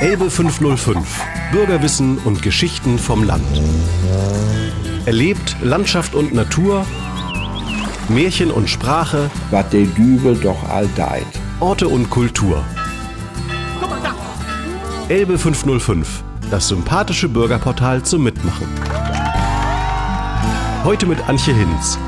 Elbe 505. Bürgerwissen und Geschichten vom Land. Erlebt Landschaft und Natur, Märchen und Sprache, was der Dübel doch all deit. Orte und Kultur. Elbe 505. Das sympathische Bürgerportal zum Mitmachen. Heute mit Antje Hinz.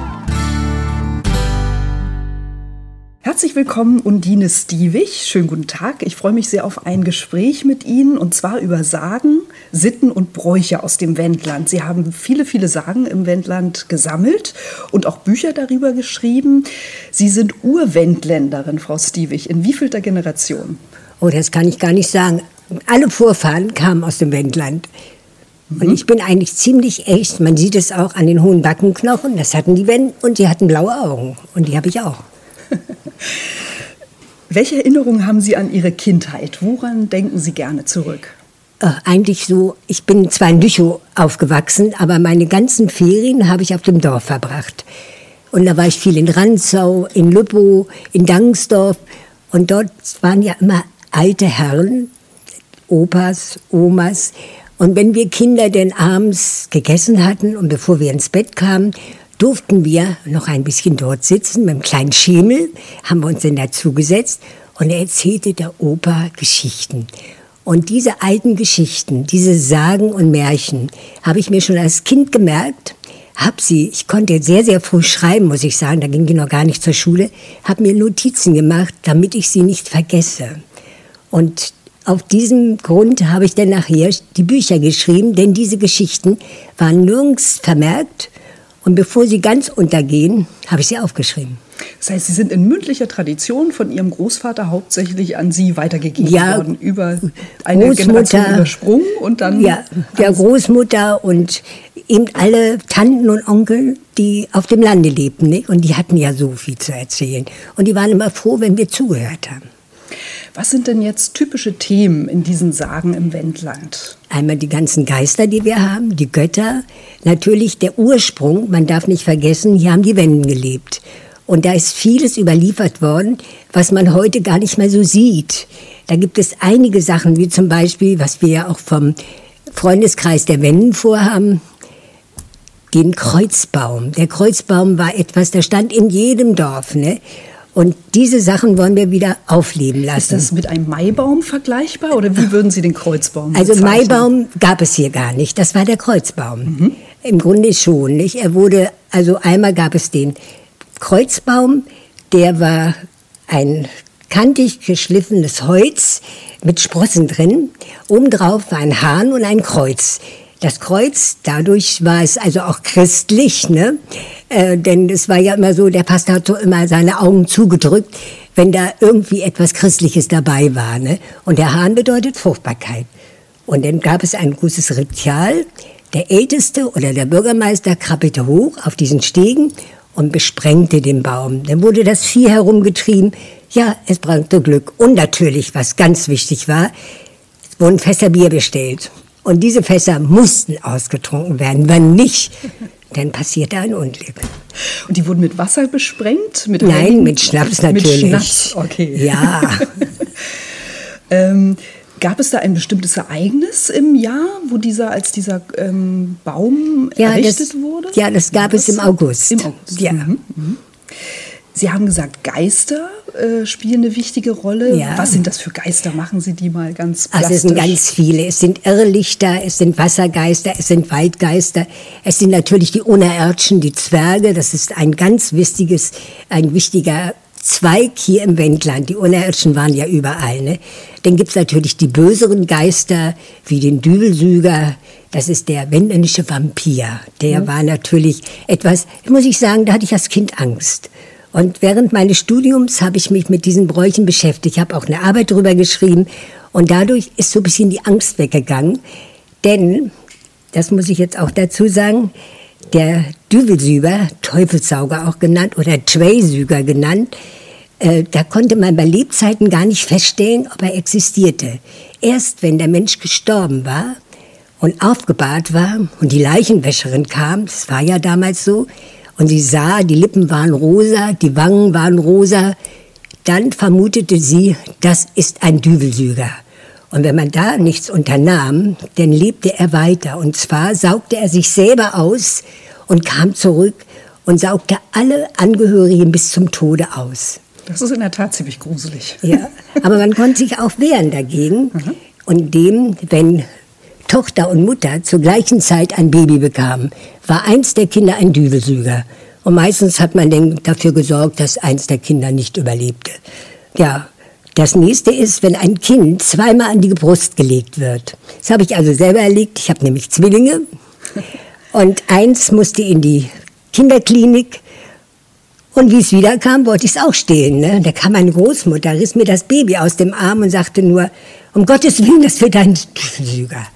Herzlich willkommen, Undine Stiewig. Schönen guten Tag. Ich freue mich sehr auf ein Gespräch mit Ihnen und zwar über Sagen, Sitten und Bräuche aus dem Wendland. Sie haben viele, viele Sagen im Wendland gesammelt und auch Bücher darüber geschrieben. Sie sind Urwendländerin, Frau Stiewig. In wievielter Generation? Oh, das kann ich gar nicht sagen. Alle Vorfahren kamen aus dem Wendland. Und Mhm. ich bin eigentlich ziemlich echt. Man sieht es auch an den hohen Backenknochen. Das hatten die Wenden und die hatten blaue Augen. Und die habe ich auch. Welche Erinnerungen haben Sie an Ihre Kindheit? Woran denken Sie gerne zurück? Äh, eigentlich so, ich bin zwar in Lüchow aufgewachsen, aber meine ganzen Ferien habe ich auf dem Dorf verbracht. Und da war ich viel in Ranzau, in Lübbow, in Dangsdorf. Und dort waren ja immer alte Herren, Opas, Omas. Und wenn wir Kinder denn abends gegessen hatten und bevor wir ins Bett kamen, durften wir noch ein bisschen dort sitzen mit einem kleinen Schemel, haben wir uns dann dazugesetzt und er erzählte der Opa Geschichten. Und diese alten Geschichten, diese Sagen und Märchen, habe ich mir schon als Kind gemerkt, hab sie, ich konnte sehr, sehr früh schreiben, muss ich sagen, da ging ich noch gar nicht zur Schule, habe mir Notizen gemacht, damit ich sie nicht vergesse. Und auf diesem Grund habe ich dann nachher die Bücher geschrieben, denn diese Geschichten waren nirgends vermerkt. Und bevor sie ganz untergehen, habe ich sie aufgeschrieben. Das heißt, Sie sind in mündlicher Tradition von Ihrem Großvater hauptsächlich an Sie weitergegeben Ja, worden, über eine Großmutter. Generation übersprungen und dann Ja, der Großmutter und eben alle Tanten und Onkel, die auf dem Lande lebten. Nicht? Und die hatten ja so viel zu erzählen. Und die waren immer froh, wenn wir zugehört haben. Was sind denn jetzt typische Themen in diesen Sagen im Wendland? Einmal die ganzen Geister, die wir haben, die Götter. Natürlich der Ursprung, man darf nicht vergessen, hier haben die Wenden gelebt. Und da ist vieles überliefert worden, was man heute gar nicht mehr so sieht. Da gibt es einige Sachen, wie zum Beispiel, was wir ja auch vom Freundeskreis der Wenden vorhaben, den Kreuzbaum. Der Kreuzbaum war etwas, der stand in jedem Dorf. Ne? Und diese Sachen wollen wir wieder aufleben lassen. Ist das mit einem Maibaum vergleichbar oder wie würden Sie den Kreuzbaum Also bezeichnen? Maibaum gab es hier gar nicht. Das war der Kreuzbaum. Im Grunde schon nicht. Er wurde, also einmal gab es den Kreuzbaum, der war ein kantig geschliffenes Holz mit Sprossen drin. Obendrauf war ein Hahn und ein Kreuz. Das Kreuz, dadurch war es also auch christlich, ne? Äh, denn es war ja immer so, der Pastor hat so immer seine Augen zugedrückt, wenn da irgendwie etwas Christliches dabei war. Ne? Und der Hahn bedeutet Fruchtbarkeit. Und dann gab es ein großes Ritual. Der Älteste oder der Bürgermeister krabbelte hoch auf diesen Stegen und besprengte den Baum. Dann wurde das Vieh herumgetrieben. Ja, es brachte Glück. Und natürlich, was ganz wichtig war, es wurden Fässer Bier bestellt. Und diese Fässer mussten ausgetrunken werden. Wenn nicht, dann passierte ein Unglück. Und die wurden mit Wasser besprengt? Mit Nein, Heiligen- mit Schnaps natürlich. Mit Schnaps, okay. Ja. ähm, gab es da ein bestimmtes Ereignis im Jahr, wo dieser als dieser ähm, Baum Ja, errichtet das- wurde? ja, das gab es im August. Im August. Ja. Mhm. Mhm. Sie haben gesagt, Geister äh, spielen eine wichtige Rolle. Ja. Was sind das für Geister? Machen Sie die mal ganz plastisch. Also es sind ganz viele. Es sind Irrlichter, es sind Wassergeister, es sind Waldgeister. Es sind natürlich die Unerirdschen, die Zwerge. Das ist ein ganz wichtiges, ein wichtiger Zweig hier im Wendland. Die Unerirdschen waren ja überall. Ne? Dann gibt's natürlich die böseren Geister, wie den Dübelsüger. Das ist der wendländische Vampir. Der war natürlich etwas, muss ich sagen, da hatte ich als Kind Angst. Und während meines Studiums habe ich mich mit diesen Bräuchen beschäftigt. Ich habe auch eine Arbeit darüber geschrieben. Und dadurch ist so ein bisschen die Angst weggegangen. Denn, das muss ich jetzt auch dazu sagen, der Dübelsüger, Teufelssauger auch genannt, oder Tweisüger genannt, äh, da konnte man bei Lebzeiten gar nicht feststellen, ob er existierte. Erst wenn der Mensch gestorben war und aufgebahrt war und die Leichenwäscherin kam, das war ja damals so, und sie sah, die Lippen waren rosa, die Wangen waren rosa, dann vermutete sie, das ist ein Dübelsüger. Und wenn man da nichts unternahm, dann lebte er weiter. Und zwar saugte er sich selber aus und kam zurück und saugte alle Angehörigen bis zum Tode aus. Das ist in der Tat ziemlich gruselig. Ja, aber man konnte sich auch wehren dagegen. Mhm. Und dem, wenn Tochter und Mutter zur gleichen Zeit ein Baby bekamen, war eins der Kinder ein Dübelsüger. Und meistens hat man dann dafür gesorgt, dass eins der Kinder nicht überlebte. Ja, das nächste ist, wenn ein Kind zweimal an die Brust gelegt wird. Das habe ich also selber erlegt. Ich habe nämlich Zwillinge. Und eins musste in die Kinderklinik. Und wie es wiederkam, wollte ich es auch stehlen. Ne? Da kam meine Großmutter, riss mir das Baby aus dem Arm und sagte nur, um Gottes Willen, das wird ein Dübelsüger.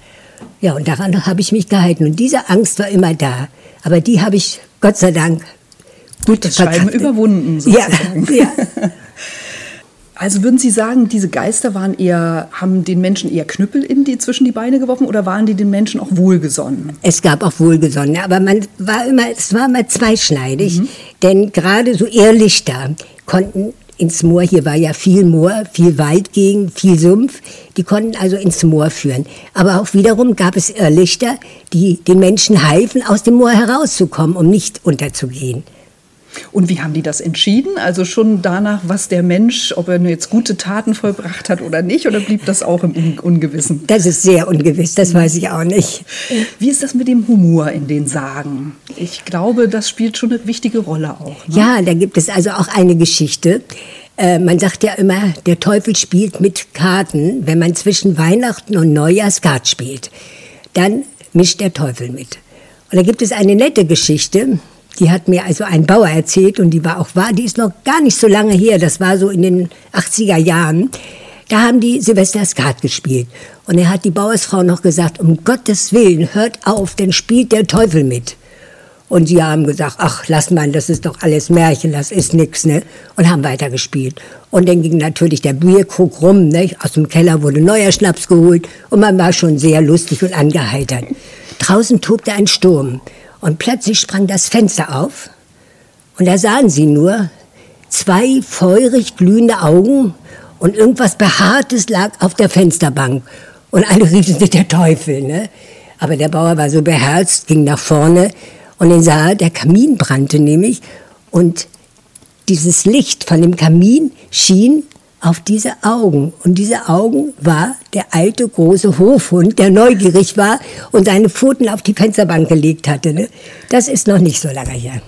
Ja, und daran habe ich mich gehalten. Und diese Angst war immer da. Aber die habe ich, Gott sei Dank, gut das Schreiben überwunden. Sozusagen. Ja, ja. Also würden Sie sagen, diese Geister waren eher, haben den Menschen eher Knüppel in die, zwischen die Beine geworfen oder waren die den Menschen auch wohlgesonnen? Es gab auch Wohlgesonnene, aber man war immer, es war immer zweischneidig, mhm. denn gerade so Irrlichter konnten ins Moor, hier war ja viel Moor, viel Waldgegend, viel Sumpf, die konnten also ins Moor führen. Aber auch wiederum gab es Irrlichter, die den Menschen halfen, aus dem Moor herauszukommen, um nicht unterzugehen. Und wie haben die das entschieden? Also schon danach, was der Mensch, ob er jetzt gute Taten vollbracht hat oder nicht, oder blieb das auch im Ungewissen? Das ist sehr ungewiss, das weiß ich auch nicht. Wie ist das mit dem Humor in den Sagen? Ich glaube, das spielt schon eine wichtige Rolle auch. Ne? Ja, da gibt es also auch eine Geschichte. Äh, man sagt ja immer, der Teufel spielt mit Karten, wenn man zwischen Weihnachten und Neujahr Skat spielt. Dann mischt der Teufel mit. Und da gibt es eine nette Geschichte. Die hat mir also ein Bauer erzählt und die war auch wahr. Die ist noch gar nicht so lange her. Das war so in den 80er Jahren. Da haben die Silvester Skat gespielt. Und er hat die Bauersfrau noch gesagt, um Gottes Willen, hört auf, denn spielt der Teufel mit. Und sie haben gesagt, ach, lass mal, das ist doch alles Märchen, das ist nix, ne? Und haben weitergespielt. Und dann ging natürlich der Bierkrug rum, ne? Aus dem Keller wurde neuer Schnaps geholt und man war schon sehr lustig und angeheitert. Draußen tobte ein Sturm. Und plötzlich sprang das Fenster auf und da sahen sie nur zwei feurig glühende Augen und irgendwas Behaartes lag auf der Fensterbank. Und alle riefen sich der Teufel. Ne? Aber der Bauer war so beherzt, ging nach vorne und dann sah, der Kamin brannte nämlich und dieses Licht von dem Kamin schien auf diese Augen. Und diese Augen war der alte große Hofhund, der neugierig war und seine Pfoten auf die Fensterbank gelegt hatte. Ne? Das ist noch nicht so lange her.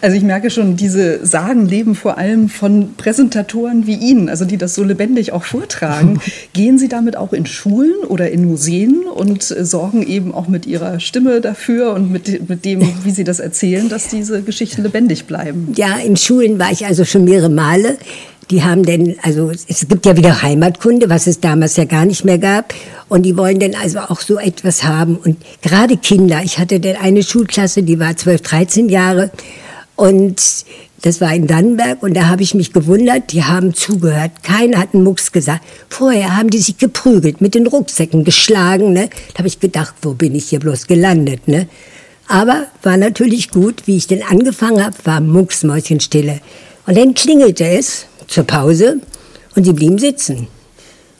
Also ich merke schon, diese Sagen leben vor allem von Präsentatoren wie Ihnen, also die das so lebendig auch vortragen. Gehen Sie damit auch in Schulen oder in Museen und sorgen eben auch mit Ihrer Stimme dafür und mit, mit dem, wie Sie das erzählen, dass diese Geschichten lebendig bleiben? Ja, in Schulen war ich also schon mehrere Male. Die haben denn, also es gibt ja wieder Heimatkunde, was es damals ja gar nicht mehr gab. Und die wollen denn also auch so etwas haben. Und gerade Kinder, ich hatte denn eine Schulklasse, die war 12, 13 Jahre. Und das war in Dannenberg und da habe ich mich gewundert, die haben zugehört. Keiner hat einen Mucks gesagt. Vorher haben die sich geprügelt, mit den Rucksäcken geschlagen. Ne? Da habe ich gedacht, wo bin ich hier bloß gelandet? Ne? Aber war natürlich gut, wie ich denn angefangen habe, war Mucksmäuschenstille. Und dann klingelte es zur Pause und sie blieben sitzen.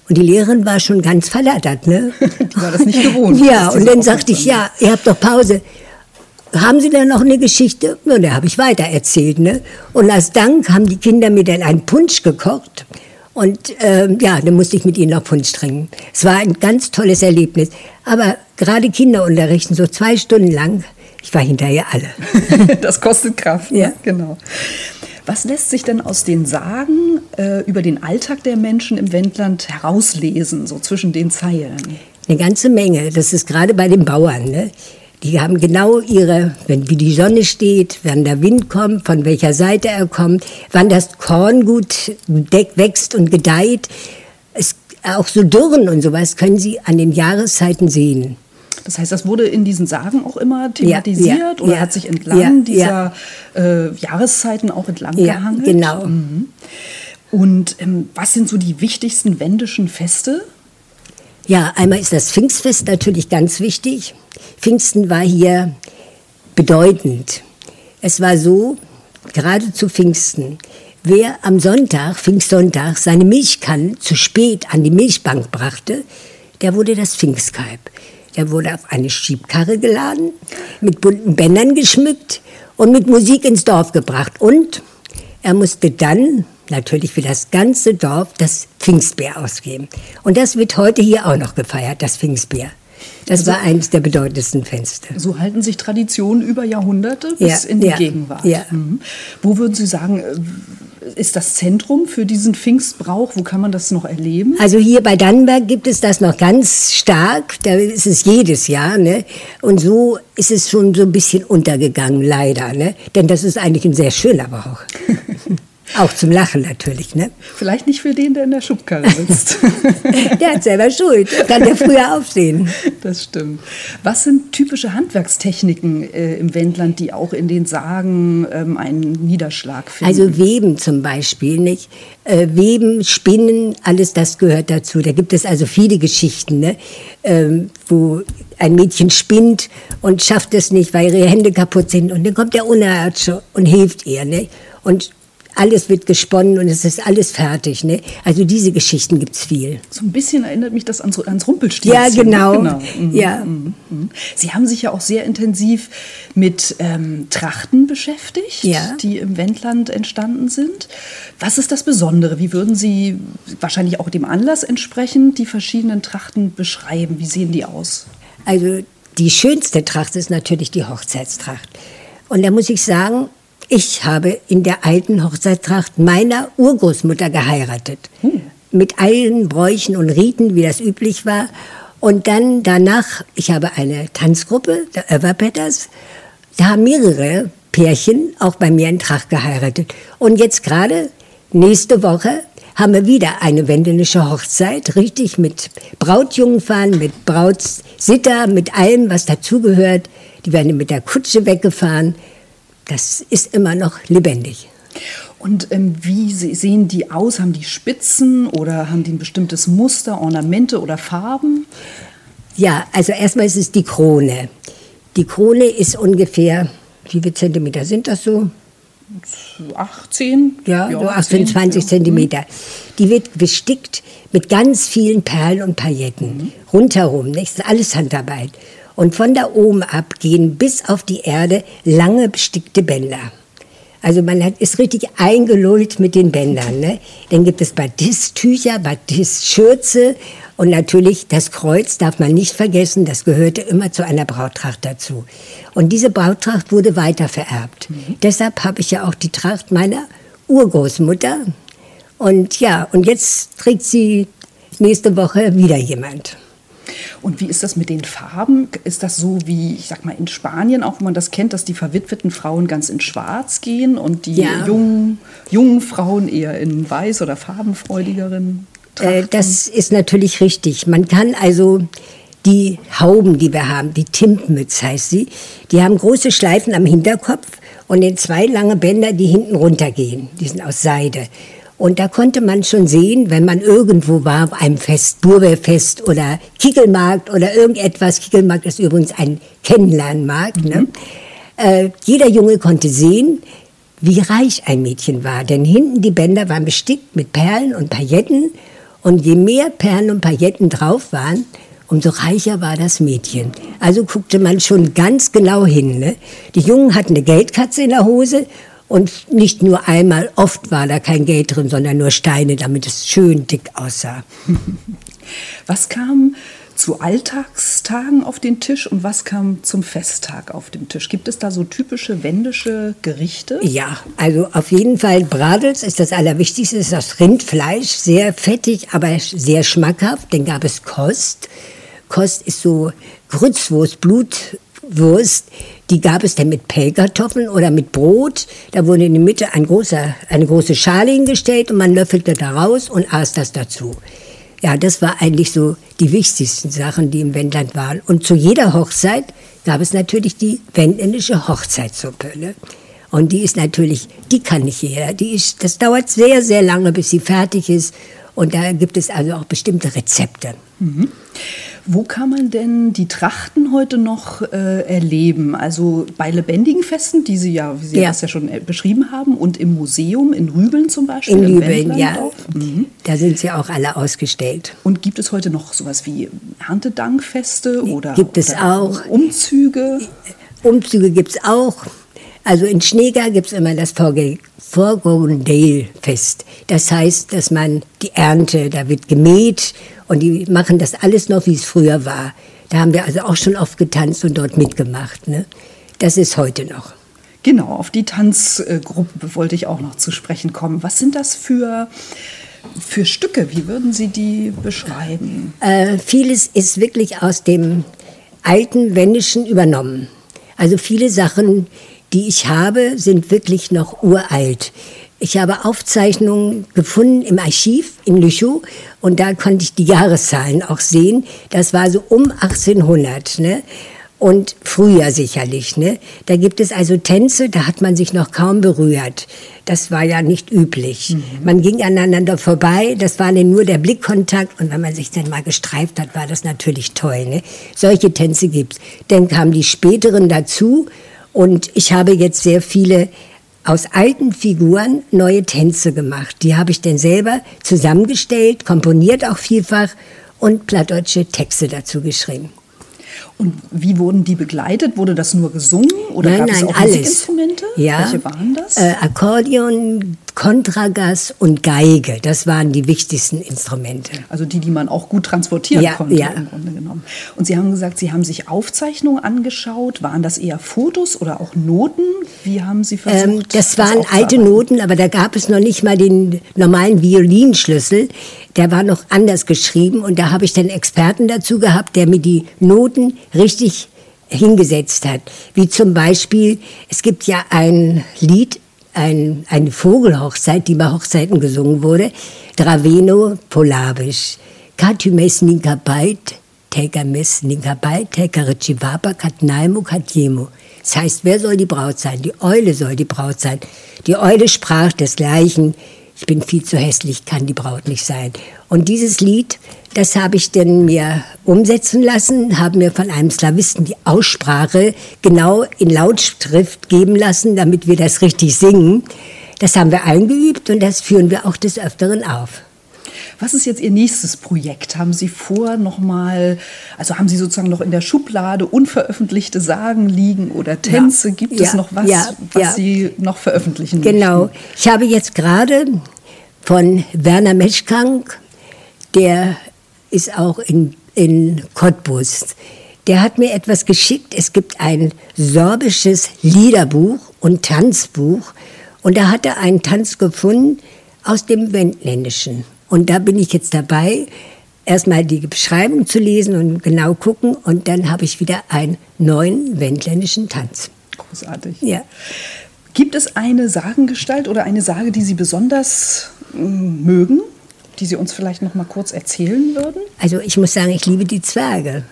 Und die Lehrerin war schon ganz verlattert, ne? Die war das nicht gewohnt. ja, und dann sagte ich, ja, ihr habt doch Pause. Haben Sie denn noch eine Geschichte? Und da habe ich weiter erzählt, ne? Und als Dank haben die Kinder mir dann einen Punsch gekocht. Und ähm, ja, dann musste ich mit ihnen noch Punsch trinken. Es war ein ganz tolles Erlebnis. Aber gerade Kinderunterrichten, so zwei Stunden lang, ich war hinterher alle. das kostet Kraft, ne? ja. genau. Was lässt sich denn aus den Sagen äh, über den Alltag der Menschen im Wendland herauslesen, so zwischen den Zeilen? Eine ganze Menge. Das ist gerade bei den Bauern. Ne? Die haben genau ihre, wenn wie die Sonne steht, wann der Wind kommt, von welcher Seite er kommt, wann das Korn gut wächst und gedeiht. Es, auch so Dürren und sowas können Sie an den Jahreszeiten sehen. Das heißt, das wurde in diesen Sagen auch immer thematisiert ja, ja, oder ja, hat sich entlang dieser äh, Jahreszeiten auch entlang gehangelt? genau. Mhm. Und ähm, was sind so die wichtigsten wendischen Feste? Ja, einmal ist das Pfingstfest natürlich ganz wichtig. Pfingsten war hier bedeutend. Es war so, gerade zu Pfingsten wer am Sonntag, Pfingstsonntag, seine Milchkannen zu spät an die Milchbank brachte, der wurde das Pfingstkalb. Der wurde auf eine Schiebkarre geladen, mit bunten Bändern geschmückt und mit Musik ins Dorf gebracht. Und er musste dann natürlich für das ganze Dorf das Pfingstbier ausgeben. Und das wird heute hier auch noch gefeiert, das Pfingstbier. Das also, war eines der bedeutendsten Fenster. So halten sich Traditionen über Jahrhunderte bis ja, in die ja, Gegenwart. Ja. Mhm. Wo würden Sie sagen, äh, ist das Zentrum für diesen Pfingstbrauch? Wo kann man das noch erleben? Also hier bei Dannenberg gibt es das noch ganz stark. Da ist es jedes Jahr. Ne? Und so ist es schon so ein bisschen untergegangen, leider. Ne? Denn das ist eigentlich ein sehr schöner Brauch. Auch zum Lachen natürlich, ne? Vielleicht nicht für den, der in der Schubkarre sitzt. der hat selber Schuld. Kann der früher aufstehen. Das stimmt. Was sind typische Handwerkstechniken äh, im Wendland, die auch in den Sagen ähm, einen Niederschlag finden? Also Weben zum Beispiel, nicht? Äh, Weben, Spinnen, alles das gehört dazu. Da gibt es also viele Geschichten, ne? Ähm, wo ein Mädchen spinnt und schafft es nicht, weil ihre Hände kaputt sind. Und dann kommt der Unerärzte und hilft ihr. Ne? Und alles wird gesponnen und es ist alles fertig. Ne? Also diese Geschichten gibt es viel. So ein bisschen erinnert mich das ans, ans Rumpelstilzchen. Ja, genau. genau. Mhm. Ja. Mhm. mhm. Sie haben sich ja auch sehr intensiv mit ähm, Trachten beschäftigt, ja. die im Wendland entstanden sind. Was ist das Besondere? Wie würden Sie wahrscheinlich auch dem Anlass entsprechend die verschiedenen Trachten beschreiben? Wie sehen die aus? Also die schönste Tracht ist natürlich die Hochzeitstracht. Und da muss ich sagen, ich habe in der alten Hochzeitstracht meiner Urgroßmutter geheiratet. Hm. Mit allen Bräuchen und Riten, wie das üblich war. Und dann danach, ich habe eine Tanzgruppe, der Överpetters, da haben mehrere Pärchen auch bei mir in Tracht geheiratet. Und jetzt gerade, nächste Woche, haben wir wieder eine wendländische Hochzeit, richtig mit Brautjungfern, mit Brautsitter, mit allem, was dazugehört. Die werden mit der Kutsche weggefahren das ist immer noch lebendig. Und ähm, wie sehen die aus? Haben die Spitzen oder haben die ein bestimmtes Muster, Ornamente oder Farben? Ja, also erstmal ist es die Krone. Die Krone ist ungefähr, wie viele Zentimeter sind das so? 18? Ja, ja so 18, 20 ja. Zentimeter. Die wird bestickt mit ganz vielen Perlen und Pailletten. Mhm. Rundherum, das ist alles Handarbeit. Und von da oben ab gehen bis auf die Erde lange bestickte Bänder. Also man hat, ist richtig eingelullt mit den Bändern. Ne? Dann gibt es Batist-Tücher, Batist-Schürze und natürlich das Kreuz darf man nicht vergessen, das gehörte immer zu einer Brauttracht dazu. Und diese Brauttracht wurde weiter vererbt. Mhm. Deshalb habe ich ja auch die Tracht meiner Urgroßmutter. Und ja, und jetzt trägt sie nächste Woche wieder jemand. Und wie ist das mit den Farben? Ist das so wie, ich sag mal, in Spanien auch, wo man das kennt, dass die verwitweten Frauen ganz in Schwarz gehen und die ja. jungen, jungen Frauen eher in weiß oder farbenfreudigeren? Äh, das ist natürlich richtig. Man kann also die Hauben, die wir haben, die Timpmütz heißt sie, die haben große Schleifen am Hinterkopf und in zwei lange Bänder, die hinten runtergehen. Die sind aus Seide. Und da konnte man schon sehen, wenn man irgendwo war, auf einem Fest, Burberfest oder Kickelmarkt oder irgendetwas. Kickelmarkt ist übrigens ein Kennenlernmarkt. Ne? Mhm. Äh, jeder Junge konnte sehen, wie reich ein Mädchen war. Denn hinten die Bänder waren bestickt mit Perlen und Pailletten. Und je mehr Perlen und Pailletten drauf waren, umso reicher war das Mädchen. Also guckte man schon ganz genau hin. Ne? Die Jungen hatten eine Geldkatze in der Hose und nicht nur einmal, oft war da kein Geld drin, sondern nur Steine, damit es schön dick aussah. Was kam zu Alltagstagen auf den Tisch und was kam zum Festtag auf den Tisch? Gibt es da so typische wendische Gerichte? Ja, also auf jeden Fall Bradels ist das Allerwichtigste, ist das Rindfleisch, sehr fettig, aber sehr schmackhaft. Dann gab es Kost. Kost ist so Grützwurst, Blutwurst, die gab es dann mit Pellkartoffeln oder mit Brot. Da wurde in die Mitte ein großer, eine große Schale hingestellt und man löffelte da raus und aß das dazu. Ja, das war eigentlich so die wichtigsten Sachen, die im Wendland waren. Und zu jeder Hochzeit gab es natürlich die wendländische Hochzeitssuppe. Ne? Und die ist natürlich, die kann nicht jeder. Die ist, das dauert sehr, sehr lange, bis sie fertig ist. Und da gibt es also auch bestimmte Rezepte. Mhm. Wo kann man denn die Trachten heute noch äh, erleben? Also bei lebendigen Festen, die Sie ja, wie Sie ja. das ja schon äh, beschrieben haben, und im Museum in Rübeln zum Beispiel. In Rübeln, ja. Mhm. Da sind sie auch alle ausgestellt. Und gibt es heute noch sowas wie Erntedankfeste oder, gibt es oder auch. Umzüge? Umzüge gibt es auch. Also in Schneegar gibt es immer das Forgondale-Fest. Das heißt, dass man die Ernte, da wird gemäht und die machen das alles noch, wie es früher war. Da haben wir also auch schon oft getanzt und dort mitgemacht. Ne? Das ist heute noch. Genau, auf die Tanzgruppe wollte ich auch noch zu sprechen kommen. Was sind das für, für Stücke? Wie würden Sie die beschreiben? Äh, vieles ist wirklich aus dem alten Wendischen übernommen. Also viele Sachen, die ich habe, sind wirklich noch uralt. Ich habe Aufzeichnungen gefunden im Archiv in Lüchow und da konnte ich die Jahreszahlen auch sehen. Das war so um 1800. Ne? und früher sicherlich. Ne? Da gibt es also Tänze, da hat man sich noch kaum berührt. Das war ja nicht üblich. Mhm. Man ging aneinander vorbei, das war nur der Blickkontakt und wenn man sich dann mal gestreift hat, war das natürlich toll. Ne? Solche Tänze gibt's. Dann kamen die späteren dazu und ich habe jetzt sehr viele aus alten Figuren neue Tänze gemacht. Die habe ich dann selber zusammengestellt, komponiert auch vielfach und plattdeutsche Texte dazu geschrieben. Und wie wurden die begleitet? Wurde das nur gesungen oder nein, gab nein, es auch alles. Musikinstrumente? Ja. Welche waren das? Äh, Akkordeon, Kontragas und Geige, das waren die wichtigsten Instrumente. Also die, die man auch gut transportieren ja, konnte ja. im Grunde genommen. Und Sie haben gesagt, Sie haben sich Aufzeichnungen angeschaut. Waren das eher Fotos oder auch Noten? Wie haben Sie versucht? Ähm, das waren alte Noten, aber da gab es noch nicht mal den normalen Violinschlüssel. Der war noch anders geschrieben und da habe ich dann Experten dazu gehabt, der mir die Noten richtig hingesetzt hat. Wie zum Beispiel, es gibt ja ein Lied, ein, eine Vogelhochzeit, die bei Hochzeiten gesungen wurde, Draveno Polabisch. Katumes Ninkabait, Tekames Ninkabait, Tekarechivapa, Katnaimo, Katjemo. Das heißt, wer soll die Braut sein? Die Eule soll die Braut sein. Die Eule sprach desgleichen, ich bin viel zu hässlich, kann die Braut nicht sein. Und dieses Lied, das habe ich dann mir umsetzen lassen, habe mir von einem Slawisten die Aussprache genau in Lautschrift geben lassen, damit wir das richtig singen. Das haben wir eingeübt und das führen wir auch des Öfteren auf. Was ist jetzt Ihr nächstes Projekt? Haben Sie vor, nochmal, also haben Sie sozusagen noch in der Schublade unveröffentlichte Sagen liegen oder Tänze? Ja. Gibt es ja. noch was, ja. was Sie noch veröffentlichen Genau. Möchten? Ich habe jetzt gerade von Werner Meschkank, der ist auch in, in Cottbus. Der hat mir etwas geschickt. Es gibt ein sorbisches Liederbuch und Tanzbuch. Und da hat er einen Tanz gefunden aus dem Wendländischen. Und da bin ich jetzt dabei, erstmal die Beschreibung zu lesen und genau gucken. Und dann habe ich wieder einen neuen wendländischen Tanz. Großartig. Ja. Gibt es eine Sagengestalt oder eine Sage, die Sie besonders mm, mögen, die Sie uns vielleicht noch mal kurz erzählen würden? Also ich muss sagen, ich liebe die Zwerge,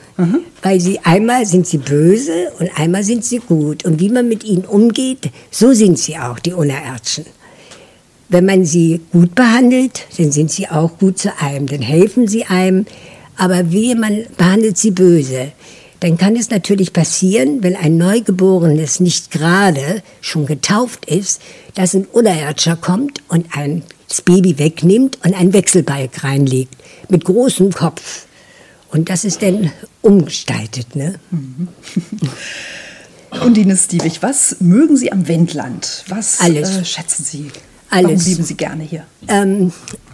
weil sie einmal sind sie böse und einmal sind sie gut. Und wie man mit ihnen umgeht, so sind sie auch, die Unerirtschen. Wenn man sie gut behandelt, dann sind sie auch gut zu einem, dann helfen sie einem. Aber wie man behandelt sie böse, dann kann es natürlich passieren, wenn ein Neugeborenes nicht gerade schon getauft ist, dass ein Unerirdscher kommt und ein das Baby wegnimmt und einen Wechselbalg reinlegt mit großem Kopf. Und das ist dann umgestaltet. Ne? Undine Stiewig, was mögen Sie am Wendland? Was Alles. Äh, schätzen Sie? Alles. Warum lieben Sie gerne hier? Ähm,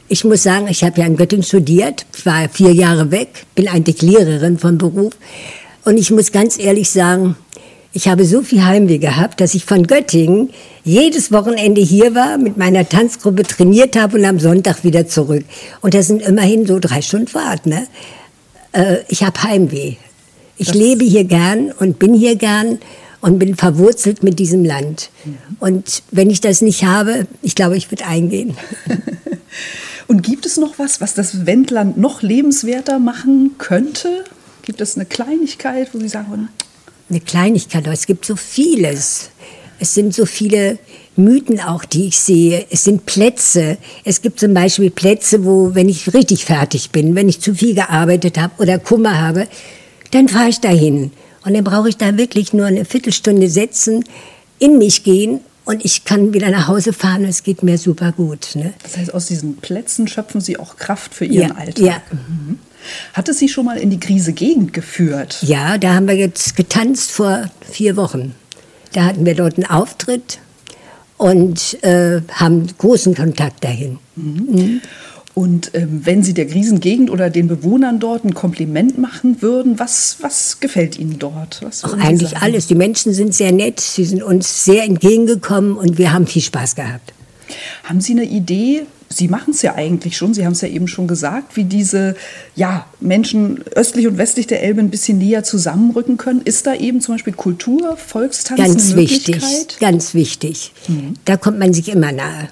ich muss sagen, ich habe ja in Göttingen studiert, war vier Jahre weg, bin eigentlich Lehrerin von Beruf. Und ich muss ganz ehrlich sagen, ich habe so viel Heimweh gehabt, dass ich von Göttingen jedes Wochenende hier war, mit meiner Tanzgruppe trainiert habe und am Sonntag wieder zurück. Und das sind immerhin so drei Stunden Fahrt. Ne? Äh, ich habe Heimweh. Ich Das- lebe hier gern und bin hier gern und bin verwurzelt mit diesem Land. Und wenn ich das nicht habe, ich glaube, ich würde eingehen. Und gibt es noch was, was das Wendland noch lebenswerter machen könnte? Gibt es eine Kleinigkeit, wo Sie sagen würden, Eine Kleinigkeit, aber es gibt so vieles. Es sind so viele Mythen auch, die ich sehe. Es sind Plätze. Es gibt zum Beispiel Plätze, wo, wenn ich richtig fertig bin, wenn ich zu viel gearbeitet habe oder Kummer habe, dann fahre ich dahin. Und dann brauche ich da wirklich nur eine Viertelstunde setzen, in mich gehen und ich kann wieder nach Hause fahren und es geht mir super gut. Ne? Das heißt, aus diesen Plätzen schöpfen Sie auch Kraft für Ihren Ja, Alltag. ja. Mhm. Hat es Sie schon mal in die Krise Gegend geführt? Ja, da haben wir jetzt getanzt vor vier Wochen. Da hatten wir dort einen Auftritt und äh, haben großen Kontakt dahin. Und ähm, wenn Sie der Krisengegend oder den Bewohnern dort ein Kompliment machen würden, was, was gefällt Ihnen dort? Was Auch eigentlich sagen? alles. Die Menschen sind sehr nett, sie sind uns sehr entgegengekommen und wir haben viel Spaß gehabt. Haben Sie eine Idee? Sie machen es ja eigentlich schon, Sie haben es ja eben schon gesagt, wie diese ja, Menschen östlich und westlich der Elbe ein bisschen näher zusammenrücken können. Ist da eben zum Beispiel Kultur, Volkstanz Ganz eine wichtig, Möglichkeit? ganz wichtig. Da kommt man sich immer nahe.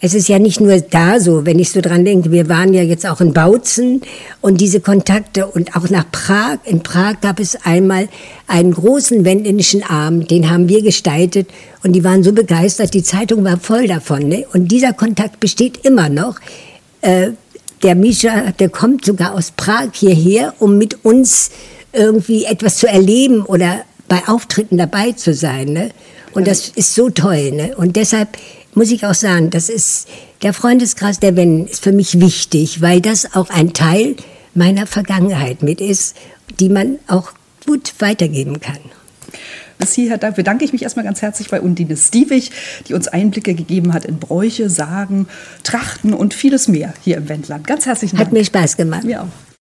Es ist ja nicht nur da so, wenn ich so dran denke, wir waren ja jetzt auch in Bautzen und diese Kontakte und auch nach Prag. In Prag gab es einmal einen großen wendländischen Arm, den haben wir gestaltet und die waren so begeistert, die Zeitung war voll davon. Ne? Und dieser Kontakt besteht immer noch. Äh, der Mischa, der kommt sogar aus Prag hierher, um mit uns irgendwie etwas zu erleben oder bei Auftritten dabei zu sein. Ne? Und das ist so toll. Ne? Und deshalb muss ich auch sagen, das ist der Freundeskreis der Wenden ist für mich wichtig, weil das auch ein Teil meiner Vergangenheit mit ist, die man auch gut weitergeben kann. Bis hierher da- bedanke ich mich erstmal ganz herzlich bei Undine Stiewig, die uns Einblicke gegeben hat in Bräuche, Sagen, Trachten und vieles mehr hier im Wendland. Ganz herzlichen Dank. Hat mir Spaß gemacht. Mir auch.